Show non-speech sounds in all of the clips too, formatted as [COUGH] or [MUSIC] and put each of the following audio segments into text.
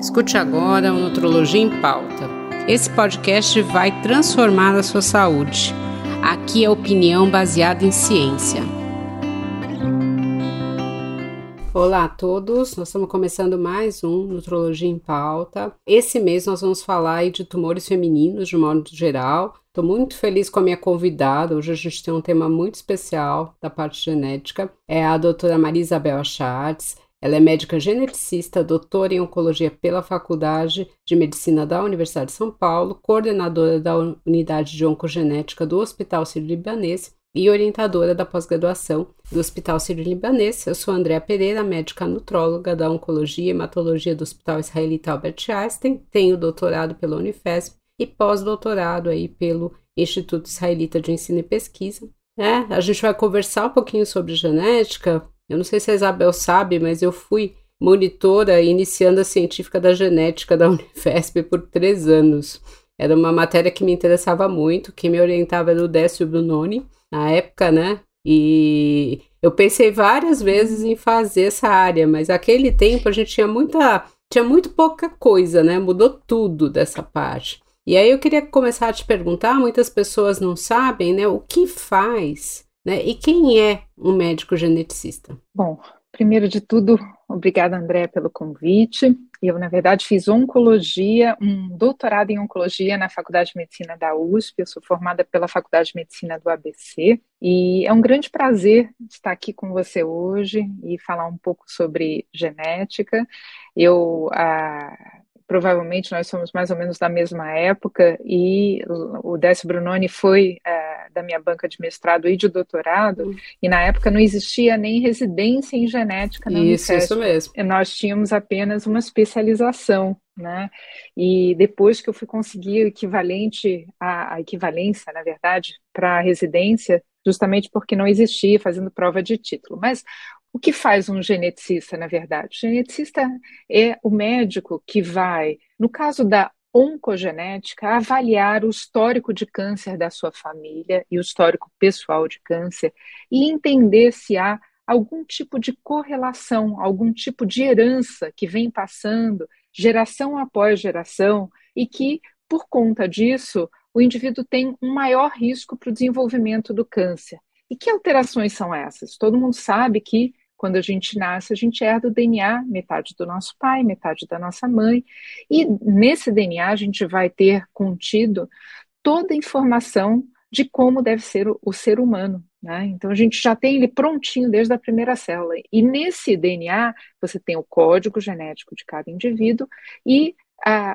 Escute agora o Nutrologia em Pauta. Esse podcast vai transformar a sua saúde. Aqui é opinião baseada em ciência. Olá a todos, nós estamos começando mais um Nutrologia em Pauta. Esse mês nós vamos falar de tumores femininos de modo geral. Estou muito feliz com a minha convidada. Hoje a gente tem um tema muito especial da parte genética. É a doutora Maria Isabel Achardes. Ela é médica geneticista, doutora em oncologia pela Faculdade de Medicina da Universidade de São Paulo, coordenadora da unidade de oncogenética do Hospital Sírio-Libanês e orientadora da pós-graduação do Hospital Sírio-Libanês. Eu sou Andréa Pereira, médica nutróloga da Oncologia e Hematologia do Hospital Israelita Albert Einstein. Tenho doutorado pela Unifesp e pós-doutorado aí pelo Instituto Israelita de Ensino e Pesquisa. É, a gente vai conversar um pouquinho sobre genética, eu não sei se a Isabel sabe, mas eu fui monitora iniciando a científica da genética da [LAUGHS] Unifesp por três anos. Era uma matéria que me interessava muito, quem me orientava era o Décio Brunoni, na época, né? E eu pensei várias vezes em fazer essa área, mas aquele tempo a gente tinha muita, tinha muito pouca coisa, né? Mudou tudo dessa parte. E aí eu queria começar a te perguntar, muitas pessoas não sabem, né? O que faz né? E quem é um médico geneticista? Bom, primeiro de tudo, obrigada, André, pelo convite. Eu, na verdade, fiz oncologia, um doutorado em oncologia na Faculdade de Medicina da USP. Eu sou formada pela Faculdade de Medicina do ABC. E é um grande prazer estar aqui com você hoje e falar um pouco sobre genética. Eu. Ah, provavelmente nós somos mais ou menos da mesma época e o Décio Brunoni foi é, da minha banca de mestrado e de doutorado e na época não existia nem residência em genética na isso, Isso mesmo. Nós tínhamos apenas uma especialização, né? E depois que eu fui conseguir o equivalente, a, a equivalência, na verdade, para a residência, justamente porque não existia fazendo prova de título. Mas o que faz um geneticista, na verdade? O geneticista é o médico que vai, no caso da oncogenética, avaliar o histórico de câncer da sua família e o histórico pessoal de câncer e entender se há algum tipo de correlação, algum tipo de herança que vem passando geração após geração e que, por conta disso, o indivíduo tem um maior risco para o desenvolvimento do câncer. E que alterações são essas? Todo mundo sabe que quando a gente nasce, a gente herda o DNA, metade do nosso pai, metade da nossa mãe, e nesse DNA a gente vai ter contido toda a informação de como deve ser o, o ser humano. Né? Então a gente já tem ele prontinho desde a primeira célula. E nesse DNA você tem o código genético de cada indivíduo e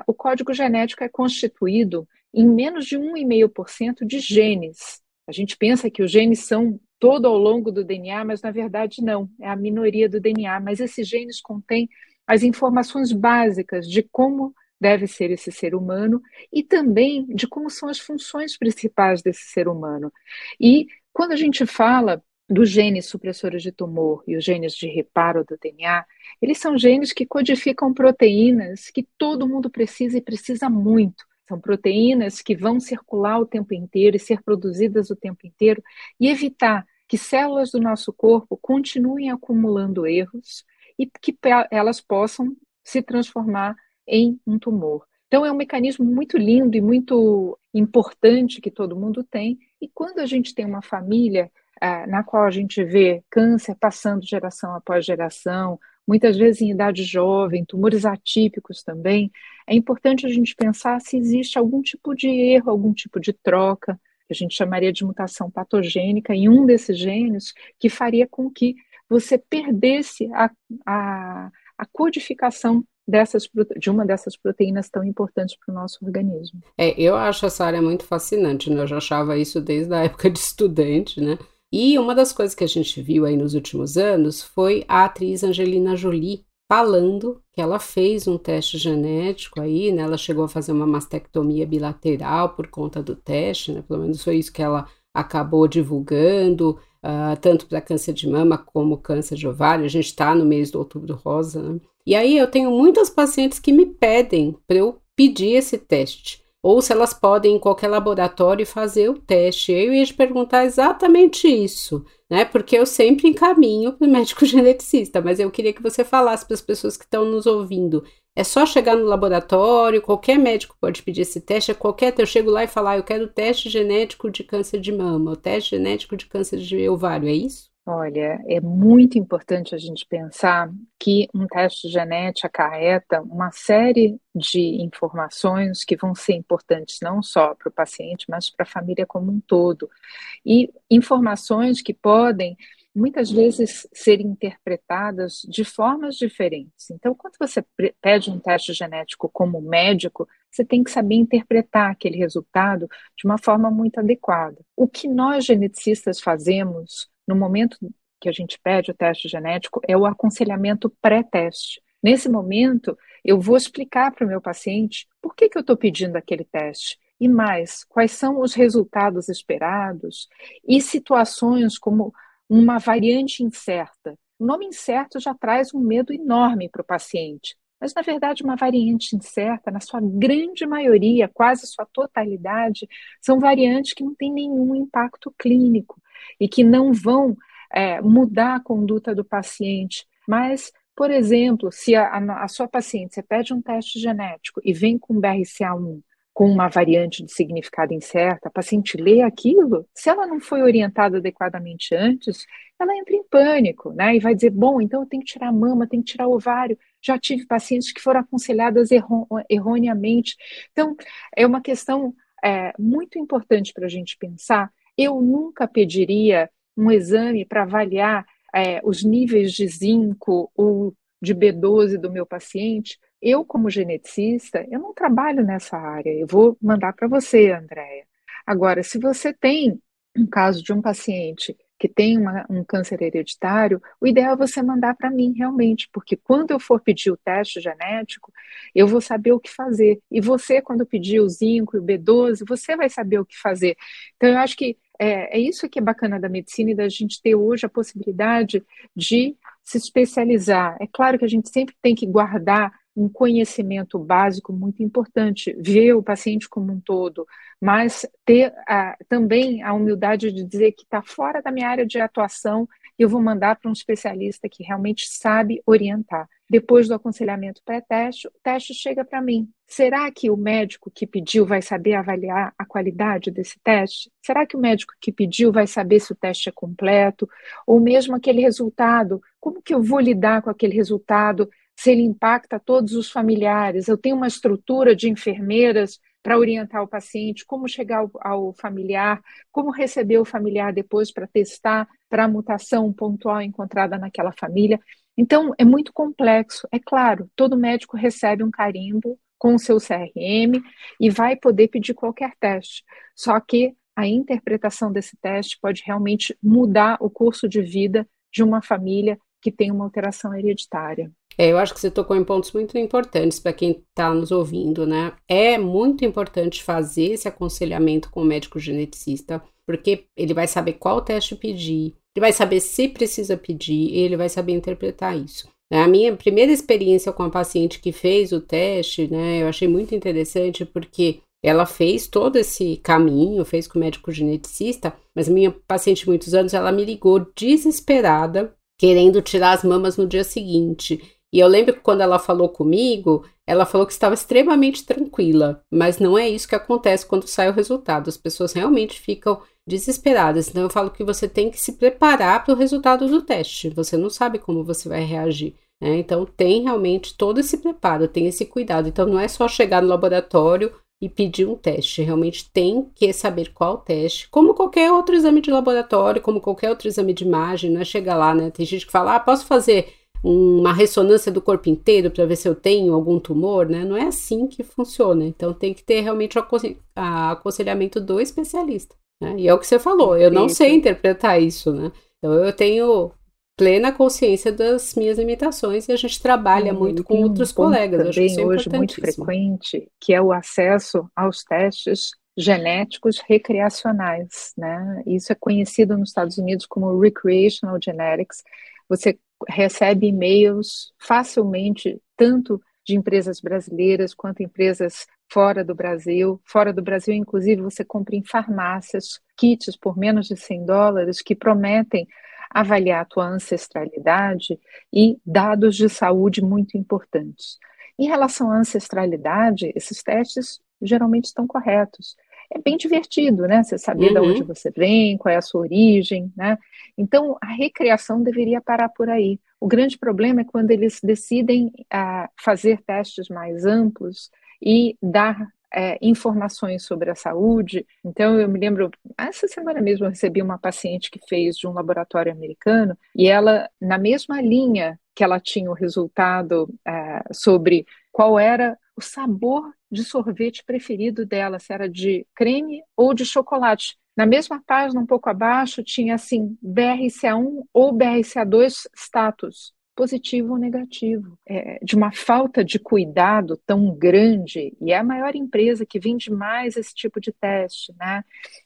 o código genético é constituído em menos de 1,5% de genes. A gente pensa que os genes são todo ao longo do DNA, mas na verdade não, é a minoria do DNA. Mas esses genes contêm as informações básicas de como deve ser esse ser humano e também de como são as funções principais desse ser humano. E quando a gente fala dos genes supressores de tumor e os genes de reparo do DNA, eles são genes que codificam proteínas que todo mundo precisa e precisa muito. São proteínas que vão circular o tempo inteiro e ser produzidas o tempo inteiro e evitar que células do nosso corpo continuem acumulando erros e que elas possam se transformar em um tumor. Então, é um mecanismo muito lindo e muito importante que todo mundo tem. E quando a gente tem uma família ah, na qual a gente vê câncer passando geração após geração, muitas vezes em idade jovem, tumores atípicos também, é importante a gente pensar se existe algum tipo de erro, algum tipo de troca, que a gente chamaria de mutação patogênica em um desses genes, que faria com que você perdesse a, a, a codificação dessas, de uma dessas proteínas tão importantes para o nosso organismo. É, eu acho essa área muito fascinante, né? Eu já achava isso desde a época de estudante, né? E uma das coisas que a gente viu aí nos últimos anos foi a atriz Angelina Jolie falando que ela fez um teste genético aí, né? Ela chegou a fazer uma mastectomia bilateral por conta do teste, né? Pelo menos foi isso que ela acabou divulgando, uh, tanto para câncer de mama como câncer de ovário. A gente está no mês do outubro rosa, né? E aí eu tenho muitas pacientes que me pedem para eu pedir esse teste ou se elas podem em qualquer laboratório fazer o teste. Eu ia te perguntar exatamente isso, né? Porque eu sempre encaminho para o médico [LAUGHS] geneticista, mas eu queria que você falasse para as pessoas que estão nos ouvindo. É só chegar no laboratório, qualquer médico pode pedir esse teste, é qualquer, eu chego lá e falar, eu quero teste genético de câncer de mama, o teste genético de câncer de ovário, é isso? Olha, é muito importante a gente pensar que um teste genético acarreta uma série de informações que vão ser importantes não só para o paciente, mas para a família como um todo. E informações que podem muitas vezes ser interpretadas de formas diferentes. Então, quando você pede um teste genético como médico, você tem que saber interpretar aquele resultado de uma forma muito adequada. O que nós geneticistas fazemos no momento que a gente pede o teste genético, é o aconselhamento pré-teste. Nesse momento, eu vou explicar para o meu paciente por que, que eu estou pedindo aquele teste. E mais, quais são os resultados esperados e situações como uma variante incerta. O nome incerto já traz um medo enorme para o paciente, mas na verdade uma variante incerta, na sua grande maioria, quase sua totalidade, são variantes que não têm nenhum impacto clínico e que não vão é, mudar a conduta do paciente. Mas, por exemplo, se a, a, a sua paciente, você pede um teste genético e vem com BRCA1 com uma variante de significado incerta, a paciente lê aquilo, se ela não foi orientada adequadamente antes, ela entra em pânico, né? E vai dizer, bom, então eu tenho que tirar a mama, tenho que tirar o ovário. Já tive pacientes que foram aconselhadas erro erroneamente. Então, é uma questão é, muito importante para a gente pensar eu nunca pediria um exame para avaliar é, os níveis de zinco ou de B12 do meu paciente. Eu, como geneticista, eu não trabalho nessa área. Eu vou mandar para você, Andréia. Agora, se você tem um caso de um paciente que tem uma, um câncer hereditário, o ideal é você mandar para mim realmente, porque quando eu for pedir o teste genético, eu vou saber o que fazer. E você, quando pedir o zinco e o B12, você vai saber o que fazer. Então, eu acho que é, é isso que é bacana da medicina e da gente ter hoje a possibilidade de se especializar. É claro que a gente sempre tem que guardar um conhecimento básico muito importante, ver o paciente como um todo, mas ter a, também a humildade de dizer que está fora da minha área de atuação eu vou mandar para um especialista que realmente sabe orientar. Depois do aconselhamento pré-teste, o teste chega para mim. Será que o médico que pediu vai saber avaliar a qualidade desse teste? Será que o médico que pediu vai saber se o teste é completo? Ou mesmo aquele resultado? Como que eu vou lidar com aquele resultado? Se ele impacta todos os familiares? Eu tenho uma estrutura de enfermeiras para orientar o paciente, como chegar ao, ao, familiar, como receber o familiar depois para testar para a mutação pontual encontrada naquela família. Então, é muito complexo. É claro, todo médico recebe um carimbo com o seu CRM e vai poder pedir qualquer teste. Só que a interpretação desse teste pode realmente mudar o curso de vida de uma família que tem uma alteração hereditária. É, eu acho que você tocou em pontos muito importantes para quem está nos ouvindo, né? É muito importante fazer esse aconselhamento com o médico geneticista, porque ele vai saber qual teste pedir, ele vai saber se precisa pedir, e ele vai saber interpretar isso. É, a minha primeira experiência com a paciente que fez o teste, né, eu achei muito interessante porque ela fez todo esse caminho, fez com o médico geneticista, mas minha paciente muitos anos, ela me ligou desesperada, querendo tirar as mamas no dia seguinte. E eu lembro que quando ela falou comigo, ela falou que estava extremamente tranquila, mas não é isso que acontece quando sai o resultado. As pessoas realmente ficam desesperadas. Então eu falo que você tem que se preparar para o resultado do teste. Você não sabe como você vai reagir. Né? Então tem realmente todo esse preparo, tem esse cuidado. Então não é só chegar no laboratório e pedir um teste. Realmente tem que saber qual teste. Como qualquer outro exame de laboratório, como qualquer outro exame de imagem, não é chegar lá, né? Tem gente que fala, ah, posso fazer uma ressonância do corpo inteiro para ver se eu tenho algum tumor, né? Não é assim que funciona. Então tem que ter realmente o aconselhamento do especialista. Né? E é o que você falou, eu não sei interpretar isso, né? Então eu tenho plena consciência das minhas limitações e a gente trabalha muito com outros um colegas. Também é hoje muito frequente, que é o acesso aos testes genéticos recreacionais, né? Isso é conhecido nos Estados Unidos como recreational genetics. Você recebe e-mails facilmente, tanto de empresas brasileiras quanto empresas fora do Brasil. Fora do Brasil, inclusive, você compra em farmácias kits por menos de 100 dólares que prometem avaliar a tua ancestralidade e dados de saúde muito importantes. Em relação à ancestralidade, esses testes geralmente estão corretos. É bem divertido, né? Você saber uhum. de onde você vem, qual é a sua origem, né? Então, a recriação deveria parar por aí. O grande problema é quando eles decidem uh, fazer testes mais amplos e dar é, informações sobre a saúde. Então, eu me lembro, essa semana mesmo eu recebi uma paciente que fez de um laboratório americano e ela, na mesma linha que ela tinha o resultado é, sobre qual era o sabor de sorvete preferido dela, se era de creme ou de chocolate. Na mesma página, um pouco abaixo, tinha assim BRCA1 ou BRCA2 status positivo ou negativo, é, de uma falta de cuidado tão grande, e é a maior empresa que vende mais esse tipo de teste, né?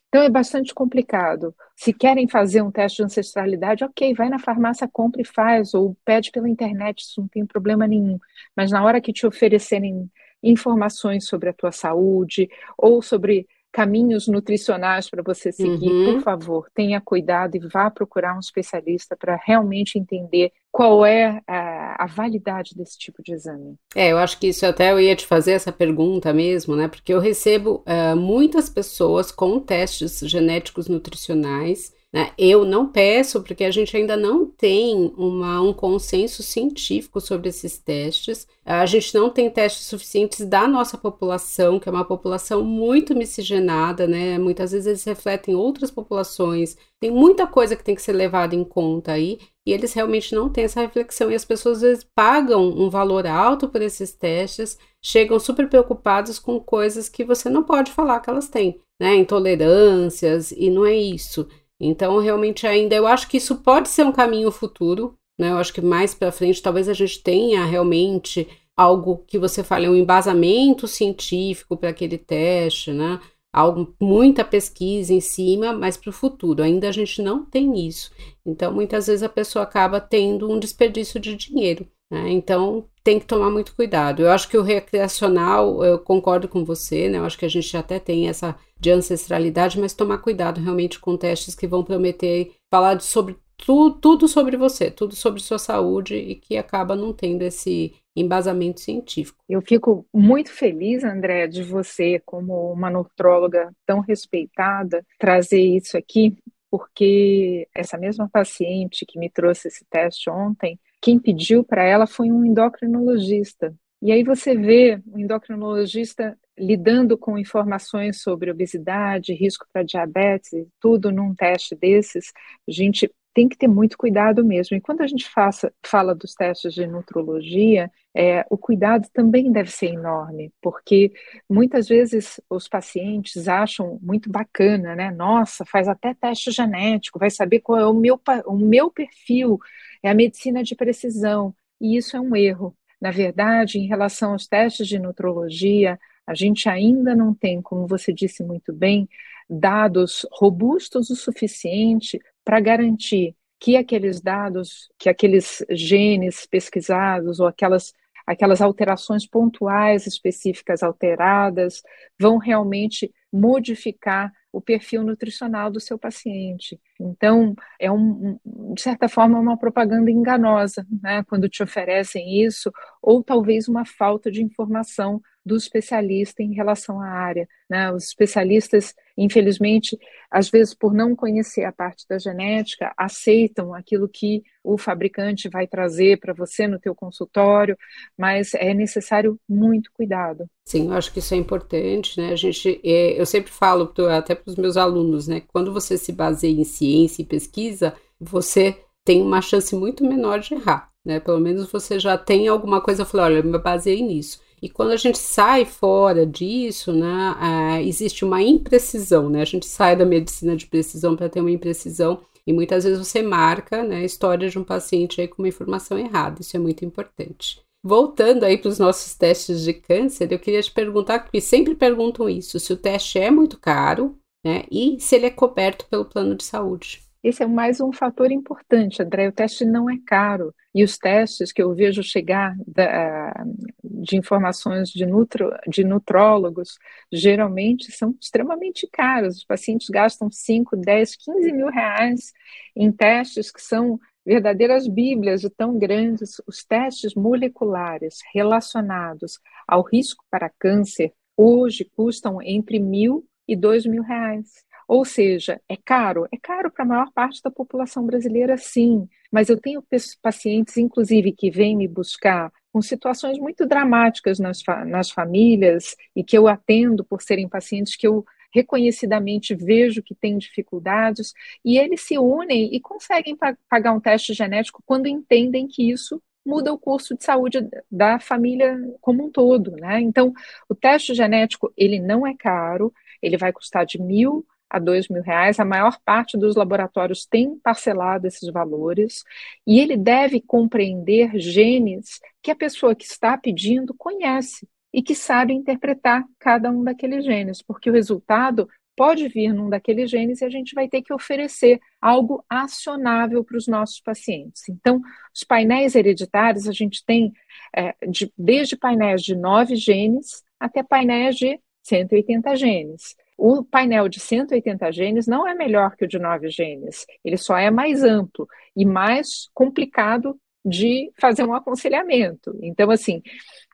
Então é bastante complicado. Se querem fazer um teste de ancestralidade, ok, vai na farmácia, compra e faz, ou pede pela internet, isso não tem problema nenhum. Mas na hora que te oferecerem informações sobre a tua saúde ou sobre caminhos nutricionais para você seguir, uhum. por favor, tenha cuidado e vá procurar um especialista para realmente entender qual é a, a, validade desse tipo de exame. É, eu acho que isso até eu ia te fazer essa pergunta mesmo, né? Porque eu recebo uh, muitas pessoas com testes genéticos nutricionais né? Eu não peço, porque a gente ainda não tem uma, um consenso científico sobre esses testes. A gente não tem testes suficientes da nossa população, que é uma população muito miscigenada, né? Muitas vezes eles refletem outras populações. Tem muita coisa que tem que ser levada em conta aí, e eles realmente não têm essa reflexão. E as pessoas às vezes pagam um valor alto por esses testes, chegam super preocupados com coisas que você não pode falar que elas têm, né? Intolerâncias, e não é isso. Então, realmente, ainda eu acho que isso pode ser um caminho futuro, né? Eu acho que mais para frente talvez a gente tenha realmente algo que você fale, um embasamento científico para aquele teste, né? Algo, muita pesquisa em cima, mas para o futuro. Ainda a gente não tem isso. Então, muitas vezes a pessoa acaba tendo um desperdício de dinheiro. Né? Então, tem que tomar muito cuidado. Eu acho que o recreacional, eu concordo com você, né? Eu acho que a gente até tem essa de ancestralidade, mas tomar cuidado realmente com testes que vão prometer falar sobre tu, tudo sobre você, tudo sobre sua saúde e que acaba não tendo esse embasamento científico. Eu fico muito feliz, André, de você, como uma nutróloga tão respeitada, trazer isso aqui, porque essa mesma paciente que me trouxe esse teste ontem, quem pediu para ela foi um endocrinologista. E aí você vê um endocrinologista lidando com informações sobre obesidade, risco para diabetes, tudo num teste desses, gente tem que ter muito cuidado mesmo. E quando a gente faça, fala dos testes de nutrologia, é, o cuidado também deve ser enorme, porque muitas vezes os pacientes acham muito bacana, né? Nossa, faz até teste genético, vai saber qual é o meu, o meu perfil, é a medicina de precisão. E isso é um erro. Na verdade, em relação aos testes de nutrologia, a gente ainda não tem, como você disse muito bem, dados robustos o suficiente para garantir que aqueles dados, que aqueles genes pesquisados ou aquelas aquelas alterações pontuais específicas alteradas vão realmente modificar o perfil nutricional do seu paciente. Então, é um, de certa forma uma propaganda enganosa, né, quando te oferecem isso, ou talvez uma falta de informação do especialista em relação à área. Né? Os especialistas, infelizmente, às vezes por não conhecer a parte da genética, aceitam aquilo que o fabricante vai trazer para você no teu consultório, mas é necessário muito cuidado. Sim, eu acho que isso é importante, né? A gente, é, eu sempre falo até para os meus alunos, né? Quando você se baseia em ciência e pesquisa, você tem uma chance muito menor de errar, né? Pelo menos você já tem alguma coisa, falou, olha, eu me baseei nisso. E quando a gente sai fora disso, né, é, existe uma imprecisão, né? A gente sai da medicina de precisão para ter uma imprecisão e muitas vezes você marca né, a história de um paciente aí com uma informação errada. Isso é muito importante. Voltando aí para os nossos testes de câncer, eu queria te perguntar, porque sempre perguntam isso, se o teste é muito caro, né, e se ele é coberto pelo plano de saúde. Esse é mais um fator importante, André. O teste não é caro. E os testes que eu vejo chegar da, de informações de, nutro, de nutrólogos geralmente são extremamente caros. Os pacientes gastam 5, 10, 15 mil reais em testes que são verdadeiras bíblias de tão grandes, os testes moleculares relacionados ao risco para câncer hoje custam entre mil e dois mil reais. Ou seja, é caro? É caro para a maior parte da população brasileira, sim. Mas eu tenho pacientes, inclusive, que vêm me buscar com situações muito dramáticas nas, nas famílias e que eu atendo por serem pacientes que eu reconhecidamente vejo que têm dificuldades e eles se unem e conseguem pagar um teste genético quando entendem que isso muda o curso de saúde da família como um todo, né? Então, o teste genético ele não é caro, ele vai custar de mil a dois mil reais. A maior parte dos laboratórios tem parcelado esses valores e ele deve compreender genes que a pessoa que está pedindo conhece e que sabe interpretar cada um daqueles genes, porque o resultado pode vir num daqueles genes e a gente vai ter que oferecer algo acionável para os nossos pacientes. Então, os painéis hereditários, a gente tem é, de, desde painéis de nove genes até painéis de 180 genes. O painel de 180 genes não é melhor que o de 9 genes, ele só é mais amplo e mais complicado de fazer um aconselhamento. Então, assim,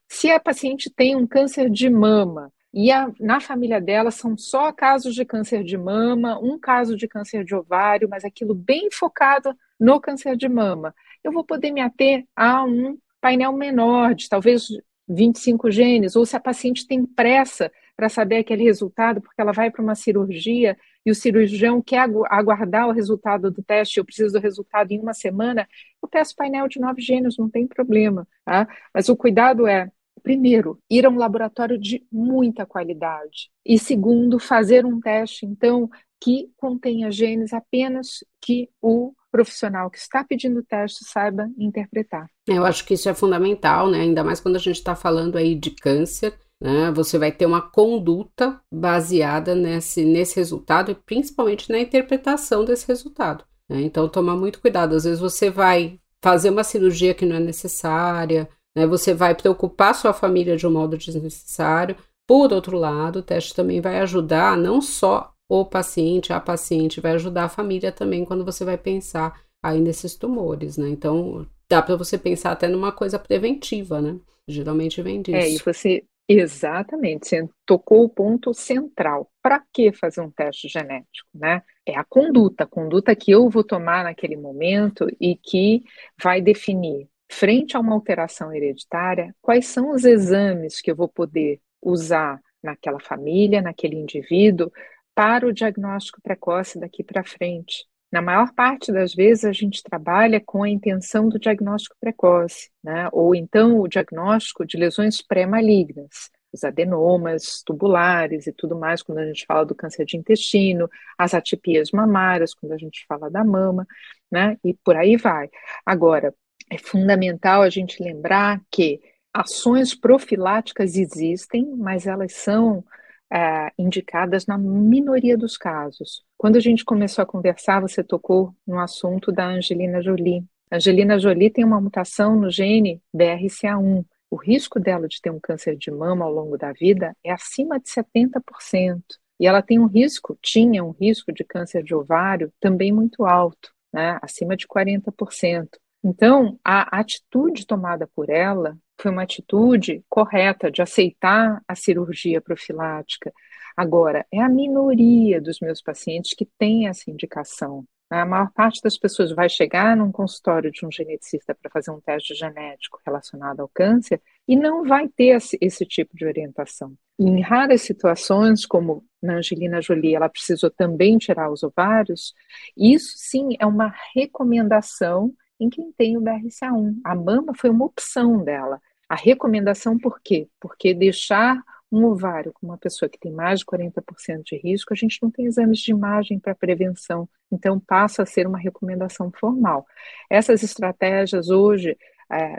se a paciente tem um câncer de mama e a, na família dela são só casos de câncer de mama, um caso de câncer de ovário, mas aquilo bem focado no câncer de mama, eu vou poder me ater a um painel menor, de talvez 25 genes, ou se a paciente tem pressa para saber aquele resultado, porque ela vai para uma cirurgia e o cirurgião quer aguardar o resultado do teste, eu preciso do resultado em uma semana, eu peço painel de nove gênios, não tem problema. Tá? Mas o cuidado é, primeiro, ir a um laboratório de muita qualidade. E segundo, fazer um teste, então, que contenha genes apenas que o profissional que está pedindo o teste saiba interpretar. Eu acho que isso é fundamental, né? Ainda mais quando a gente está falando aí de câncer, né? Você vai ter uma conduta baseada nesse, nesse resultado e principalmente na interpretação desse resultado. Né? Então, tomar muito cuidado. Às vezes você vai fazer uma cirurgia que não é necessária, né? você vai preocupar sua família de um modo desnecessário. Por outro lado, o teste também vai ajudar não só o paciente, a paciente, vai ajudar a família também quando você vai pensar aí nesses tumores, né? Então, dá para você pensar até numa coisa preventiva, né? Geralmente vem disso. É, e você Exatamente, você tocou o ponto central. Para que fazer um teste genético, né? É a conduta, a conduta que eu vou tomar naquele momento e que vai definir, frente a uma alteração hereditária, quais são os exames que eu vou poder usar naquela família, naquele indivíduo, para o diagnóstico precoce daqui para frente. Na maior parte das vezes, a gente trabalha com a intenção do diagnóstico precoce, né? ou então o diagnóstico de lesões pré-malignas, os adenomas tubulares e tudo mais, quando a gente fala do câncer de intestino, as atipias mamárias, quando a gente fala da mama, né? e por aí vai. Agora, é fundamental a gente lembrar que ações profiláticas existem, mas elas são é, indicadas na minoria dos casos. Quando a gente começou a conversar, você tocou no assunto da Angelina Jolie. Angelina Jolie tem uma mutação no gene BRCA1. O risco dela de ter um câncer de mama ao longo da vida é acima de 70%. E ela tem um risco, tinha um risco de câncer de ovário também muito alto, né? acima de 40%. Então, a atitude tomada por ela foi uma atitude correta de aceitar a cirurgia profilática. Agora, é a minoria dos meus pacientes que tem essa indicação. A maior parte das pessoas vai chegar num consultório de um geneticista para fazer um teste genético relacionado ao câncer e não vai ter esse tipo de orientação. E em raras situações, como na Angelina Jolie, ela precisou também tirar os ovários, isso sim é uma recomendação em quem tem o BRCA1. A mama foi uma opção dela. A recomendação por quê? Porque deixar um ovário com uma pessoa que tem mais de 40% de risco, a gente não tem exames de imagem para prevenção, então passa a ser uma recomendação formal. Essas estratégias hoje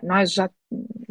nós já,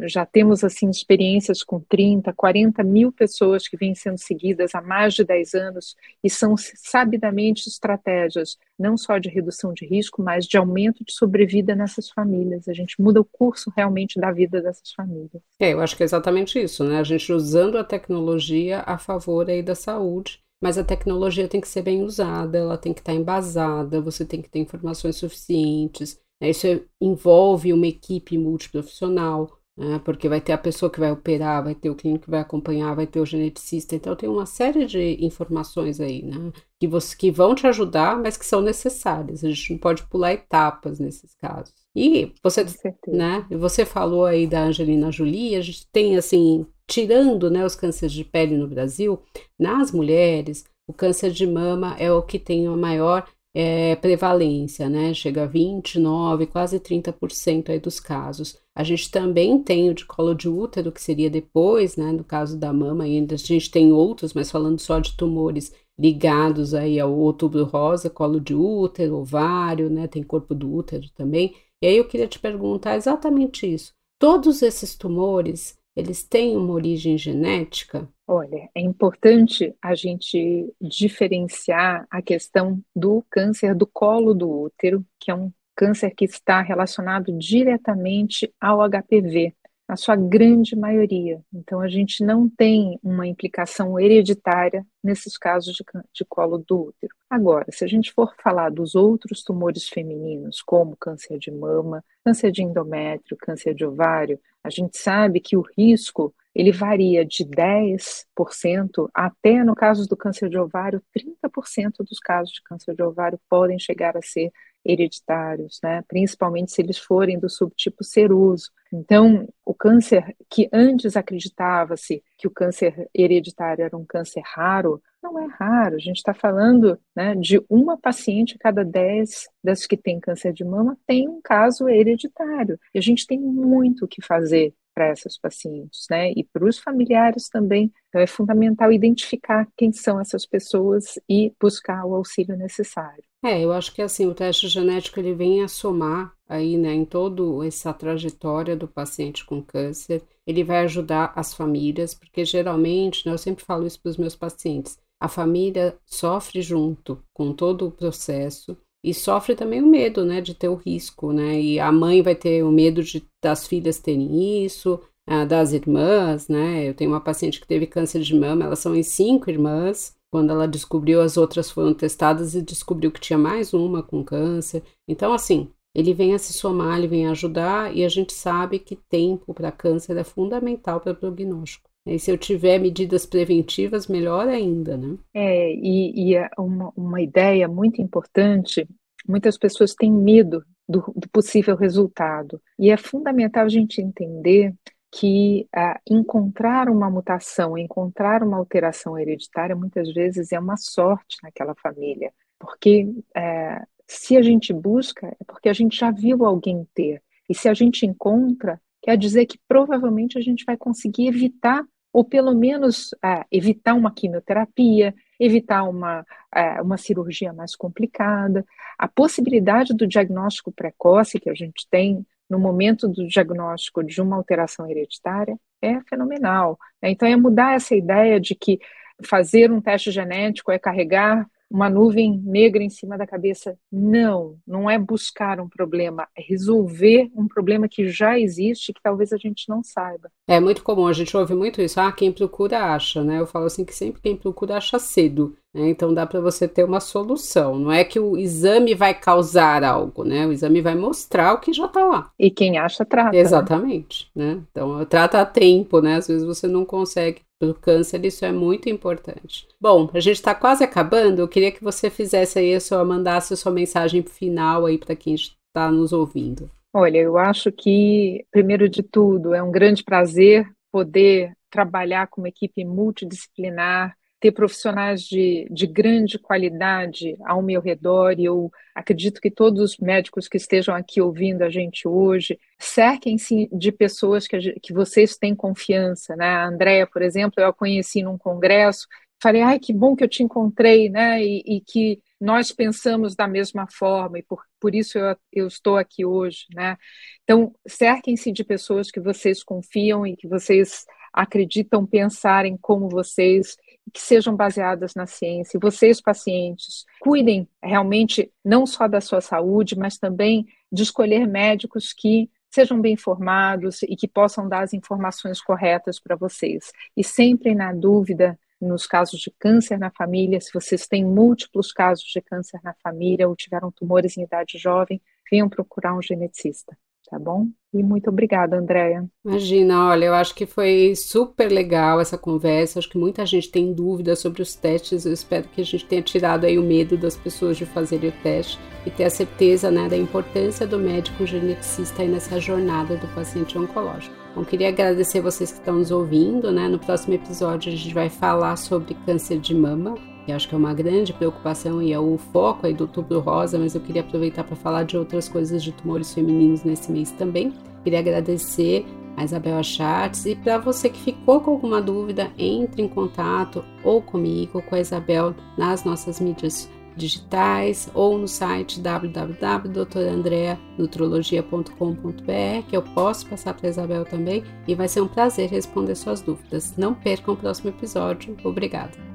já temos assim experiências com 30, 40 mil pessoas que vêm sendo seguidas há mais de 10 anos e são sabidamente estratégias não só de redução de risco, mas de aumento de sobrevida nessas famílias. A gente muda o curso realmente da vida dessas famílias. É, eu acho que é exatamente isso, né? A gente usando a tecnologia a favor aí da saúde mas a tecnologia tem que ser bem usada, ela tem que estar embasada, você tem que ter informações suficientes, Isso envolve uma equipe multiprofissional, né? porque vai ter a pessoa que vai operar, vai ter o clínico que vai acompanhar, vai ter o geneticista. Então, tem uma série de informações aí, né? Que, você, que vão te ajudar, mas que são necessárias. A gente não pode pular etapas nesses casos. E você, né? Você falou aí da Angelina Jolie, a gente tem assim, tirando, né, os cânceres de pele no Brasil, nas mulheres, o câncer de mama é o que tem a maior é, prevalência, né? Chega a 29, quase 30% aí dos casos. A gente também tem o de colo de útero, que seria depois, né? No caso da mama, ainda a gente tem outros, mas falando só de tumores ligados aí ao outubro rosa, colo de útero, ovário, né? Tem corpo do útero também. E aí eu queria te perguntar exatamente isso. Todos esses tumores, eles têm uma origem genética? Olha, é importante a gente diferenciar a questão do câncer do colo do útero, que é um câncer que está relacionado diretamente ao HPV, na sua grande maioria. Então, a gente não tem uma implicação hereditária nesses casos de, de, colo do útero. Agora, se a gente for falar dos outros tumores femininos, como câncer de mama, câncer de endométrio, câncer de ovário, a gente sabe que o risco ele varia de 10% até, no caso do câncer de ovário, 30% dos casos de câncer de ovário podem chegar a ser hereditários, né? principalmente se eles forem do subtipo seroso. Então, o câncer que antes acreditava-se que o câncer hereditário era um câncer raro, não é raro. A gente está falando né, de uma paciente a cada dez das que tem câncer de mama tem um caso hereditário. E a gente tem muito o que fazer para essas pacientes, né? E para os familiares também. Então é fundamental identificar quem são essas pessoas e buscar o auxílio necessário. É, eu acho que assim, o teste genético ele vem a somar aí, né, em toda essa trajetória do paciente com câncer. Ele vai ajudar as famílias, porque geralmente, né, eu sempre falo isso para os meus pacientes, a família sofre junto com todo o processo e sofre também o medo, né, de ter o risco, né? E a mãe vai ter o medo de das filhas terem isso, das irmãs, né? Eu tenho uma paciente que teve câncer de mama, elas são em cinco irmãs. Quando ela descobriu, as outras foram testadas e descobriu que tinha mais uma com câncer. Então, assim, ele vem a se somar, ele vem a ajudar, e a gente sabe que tempo para câncer é fundamental para o prognóstico. E se eu tiver medidas preventivas, melhor ainda, né? É, e, e é uma, uma ideia muito importante, muitas pessoas têm medo do, do possível resultado. E é fundamental a gente entender que ah, encontrar uma mutação, encontrar uma alteração hereditária, muitas vezes é uma sorte naquela família, porque é, se a gente busca, é porque a gente já viu alguém ter, e se a gente encontra, quer dizer que provavelmente a gente vai conseguir evitar ou pelo menos é, evitar uma quimioterapia, evitar uma, é, uma cirurgia mais complicada. A possibilidade do diagnóstico precoce que a gente tem no momento do diagnóstico de uma alteração hereditária é fenomenal. Né? Então, é mudar essa ideia de que fazer um teste genético é carregar uma nuvem negra em cima da cabeça. Não, não é buscar um problema, é resolver um problema que já existe que talvez a gente não saiba. É muito comum, a gente ouve muito isso. Ah, quem procura acha, né? Eu falo assim que sempre quem procura acha cedo. Né? Então dá para você ter uma solução. Não é que o exame vai causar algo, né? O exame vai mostrar o que já está lá. E quem acha trata. Né? Exatamente, né? Então trata a tempo, né? Às vezes você não consegue do câncer, isso é muito importante. Bom, a gente está quase acabando. Eu queria que você fizesse aí sua, mandasse a sua mensagem final aí para quem está nos ouvindo. Olha, eu acho que, primeiro de tudo, é um grande prazer poder trabalhar com uma equipe multidisciplinar ter profissionais de, de grande qualidade ao meu redor, e eu acredito que todos os médicos que estejam aqui ouvindo a gente hoje cerquem-se de pessoas que, que vocês têm confiança. Né? A Andrea, por exemplo, eu a conheci num congresso, falei, ai, que bom que eu te encontrei, né? e, e que nós pensamos da mesma forma, e por, por isso eu, eu estou aqui hoje. Né? Então, cerquem-se de pessoas que vocês confiam e que vocês acreditam pensarem como vocês que sejam baseadas na ciência. E vocês, pacientes, cuidem realmente não só da sua saúde, mas também de escolher médicos que sejam bem informados e que possam dar as informações corretas para vocês. E sempre na dúvida, nos casos de câncer na família, se vocês têm múltiplos casos de câncer na família ou tiveram tumores em idade jovem, venham procurar um geneticista, tá bom? E muito obrigada, Andréia. Imagina, olha, eu acho que foi super legal essa conversa. Acho que muita gente tem dúvidas sobre os testes. Eu espero que a gente tenha tirado aí o medo das pessoas de fazerem o teste e ter a certeza né, da importância do médico geneticista aí nessa jornada do paciente oncológico. Bom, queria agradecer vocês que estão nos ouvindo, né? No próximo episódio a gente vai falar sobre câncer de mama que acho que é uma grande preocupação e é o foco aí do Outubro Rosa, mas eu queria aproveitar para falar de outras coisas de tumores femininos nesse mês também. Queria agradecer a Isabel Achartes e para você que ficou com alguma dúvida, entre em contato ou comigo, com a Isabel nas nossas mídias digitais ou no site www.doutorandreanutrologia.com.br que eu posso passar para a Isabel também e vai ser um prazer responder suas dúvidas. Não percam o próximo episódio. Obrigada.